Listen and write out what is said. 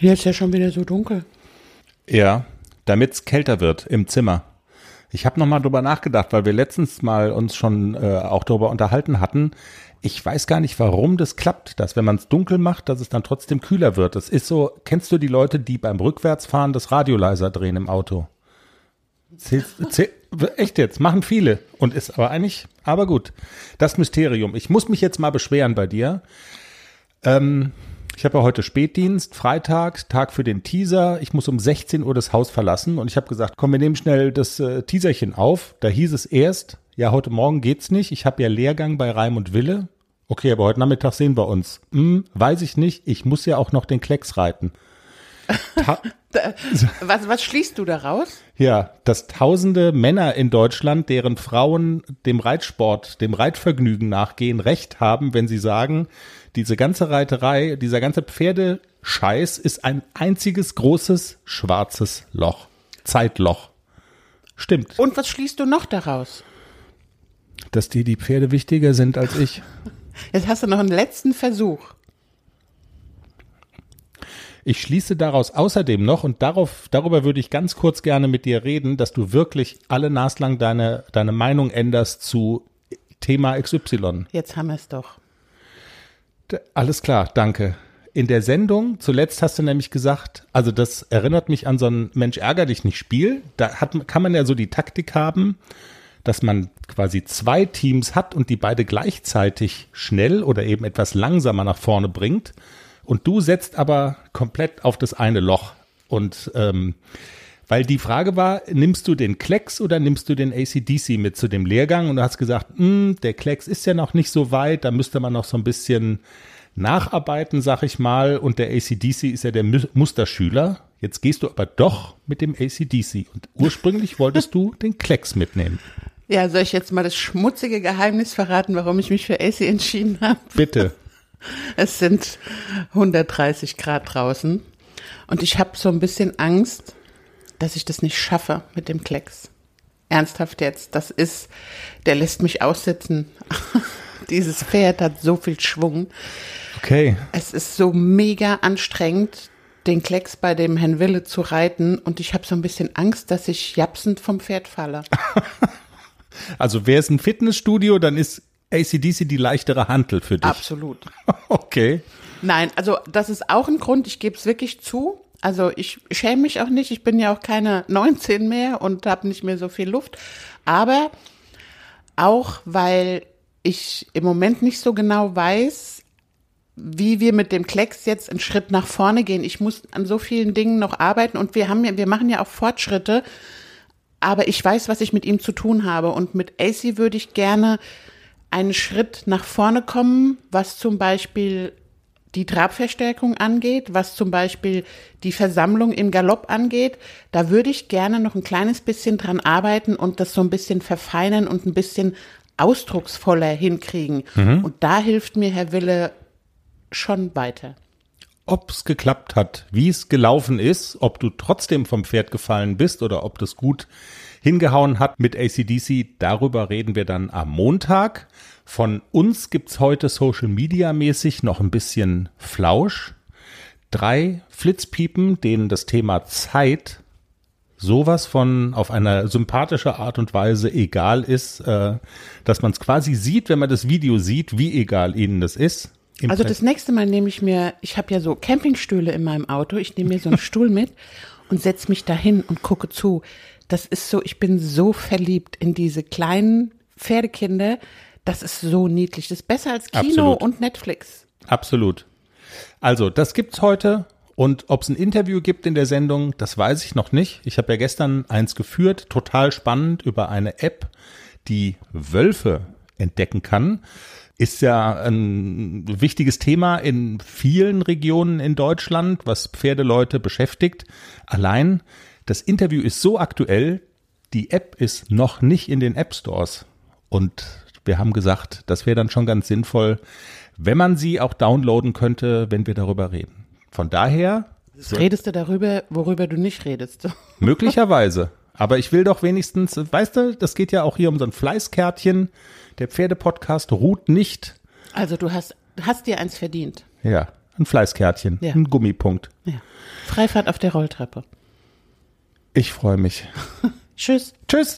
Hier ist ja schon wieder so dunkel. Ja, damit es kälter wird im Zimmer. Ich habe nochmal drüber nachgedacht, weil wir letztens mal uns schon äh, auch darüber unterhalten hatten. Ich weiß gar nicht, warum das klappt, dass wenn man es dunkel macht, dass es dann trotzdem kühler wird. Das ist so, kennst du die Leute, die beim Rückwärtsfahren das Radio leiser drehen im Auto? Zähl, zähl, echt jetzt, machen viele. Und ist aber eigentlich, aber gut. Das Mysterium. Ich muss mich jetzt mal beschweren bei dir. Ähm, ich habe ja heute Spätdienst, Freitag, Tag für den Teaser. Ich muss um 16 Uhr das Haus verlassen und ich habe gesagt, komm, wir nehmen schnell das äh, Teaserchen auf. Da hieß es erst, ja, heute Morgen geht's nicht. Ich habe ja Lehrgang bei Reim und Wille. Okay, aber heute Nachmittag sehen wir uns. Hm, weiß ich nicht. Ich muss ja auch noch den Klecks reiten. Was, was schließt du daraus? Ja, dass tausende Männer in Deutschland, deren Frauen dem Reitsport, dem Reitvergnügen nachgehen, recht haben, wenn sie sagen, diese ganze Reiterei, dieser ganze Pferdescheiß ist ein einziges großes schwarzes Loch. Zeitloch. Stimmt. Und was schließt du noch daraus? Dass dir die Pferde wichtiger sind als ich. Jetzt hast du noch einen letzten Versuch. Ich schließe daraus außerdem noch, und darauf, darüber würde ich ganz kurz gerne mit dir reden, dass du wirklich alle naslang deine, deine Meinung änderst zu Thema XY. Jetzt haben wir es doch. Alles klar, danke. In der Sendung, zuletzt hast du nämlich gesagt, also das erinnert mich an so ein Mensch ärger dich nicht Spiel. Da hat, kann man ja so die Taktik haben, dass man quasi zwei Teams hat und die beide gleichzeitig schnell oder eben etwas langsamer nach vorne bringt. Und du setzt aber komplett auf das eine Loch. Und ähm, weil die Frage war, nimmst du den Klecks oder nimmst du den ACDC mit zu dem Lehrgang? Und du hast gesagt, hm, der Klecks ist ja noch nicht so weit, da müsste man noch so ein bisschen nacharbeiten, sag ich mal. Und der ACDC ist ja der Musterschüler. Jetzt gehst du aber doch mit dem ACDC. Und ursprünglich wolltest du den Klecks mitnehmen. Ja, soll ich jetzt mal das schmutzige Geheimnis verraten, warum ich mich für AC entschieden habe? Bitte. Es sind 130 Grad draußen. Und ich habe so ein bisschen Angst, dass ich das nicht schaffe mit dem Klecks. Ernsthaft jetzt, das ist, der lässt mich aussitzen. Dieses Pferd hat so viel Schwung. Okay. Es ist so mega anstrengend, den Klecks bei dem Herrn Wille zu reiten und ich habe so ein bisschen Angst, dass ich japsend vom Pferd falle. also wäre es ein Fitnessstudio, dann ist ACDC die leichtere Hantel für dich. Absolut. okay. Nein, also das ist auch ein Grund, ich gebe es wirklich zu. Also ich schäme mich auch nicht, ich bin ja auch keine 19 mehr und habe nicht mehr so viel Luft. Aber auch weil ich im Moment nicht so genau weiß, wie wir mit dem Klecks jetzt einen Schritt nach vorne gehen. Ich muss an so vielen Dingen noch arbeiten und wir haben ja, wir machen ja auch Fortschritte, aber ich weiß, was ich mit ihm zu tun habe und mit AC würde ich gerne einen Schritt nach vorne kommen, was zum Beispiel die Trabverstärkung angeht, was zum Beispiel die Versammlung im Galopp angeht, da würde ich gerne noch ein kleines bisschen dran arbeiten und das so ein bisschen verfeinern und ein bisschen ausdrucksvoller hinkriegen. Mhm. Und da hilft mir Herr Wille schon weiter. Ob es geklappt hat, wie es gelaufen ist, ob du trotzdem vom Pferd gefallen bist oder ob das gut hingehauen hat mit ACDC, darüber reden wir dann am Montag. Von uns gibt's heute Social Media mäßig noch ein bisschen Flausch. Drei Flitzpiepen, denen das Thema Zeit sowas von auf eine sympathische Art und Weise egal ist, äh, dass man es quasi sieht, wenn man das Video sieht, wie egal ihnen das ist. Also das nächste Mal nehme ich mir, ich habe ja so Campingstühle in meinem Auto, ich nehme mir so einen Stuhl mit und setze mich dahin und gucke zu. Das ist so, ich bin so verliebt in diese kleinen Pferdekinder, das ist so niedlich. Das ist besser als Kino Absolut. und Netflix. Absolut. Also, das gibt's heute. Und ob es ein Interview gibt in der Sendung, das weiß ich noch nicht. Ich habe ja gestern eins geführt, total spannend, über eine App, die Wölfe entdecken kann. Ist ja ein wichtiges Thema in vielen Regionen in Deutschland, was Pferdeleute beschäftigt. Allein das Interview ist so aktuell, die App ist noch nicht in den App Stores. Und wir haben gesagt, das wäre dann schon ganz sinnvoll, wenn man sie auch downloaden könnte, wenn wir darüber reden. Von daher. So redest du darüber, worüber du nicht redest? Möglicherweise. Aber ich will doch wenigstens, weißt du, das geht ja auch hier um so ein Fleißkärtchen. Der Pferdepodcast ruht nicht. Also du hast, hast dir eins verdient. Ja. ein Fleißkärtchen, Ja. ein Gummipunkt. Ja. Freifahrt auf der Rolltreppe. Ich freue mich. Tschüss. Tschüss.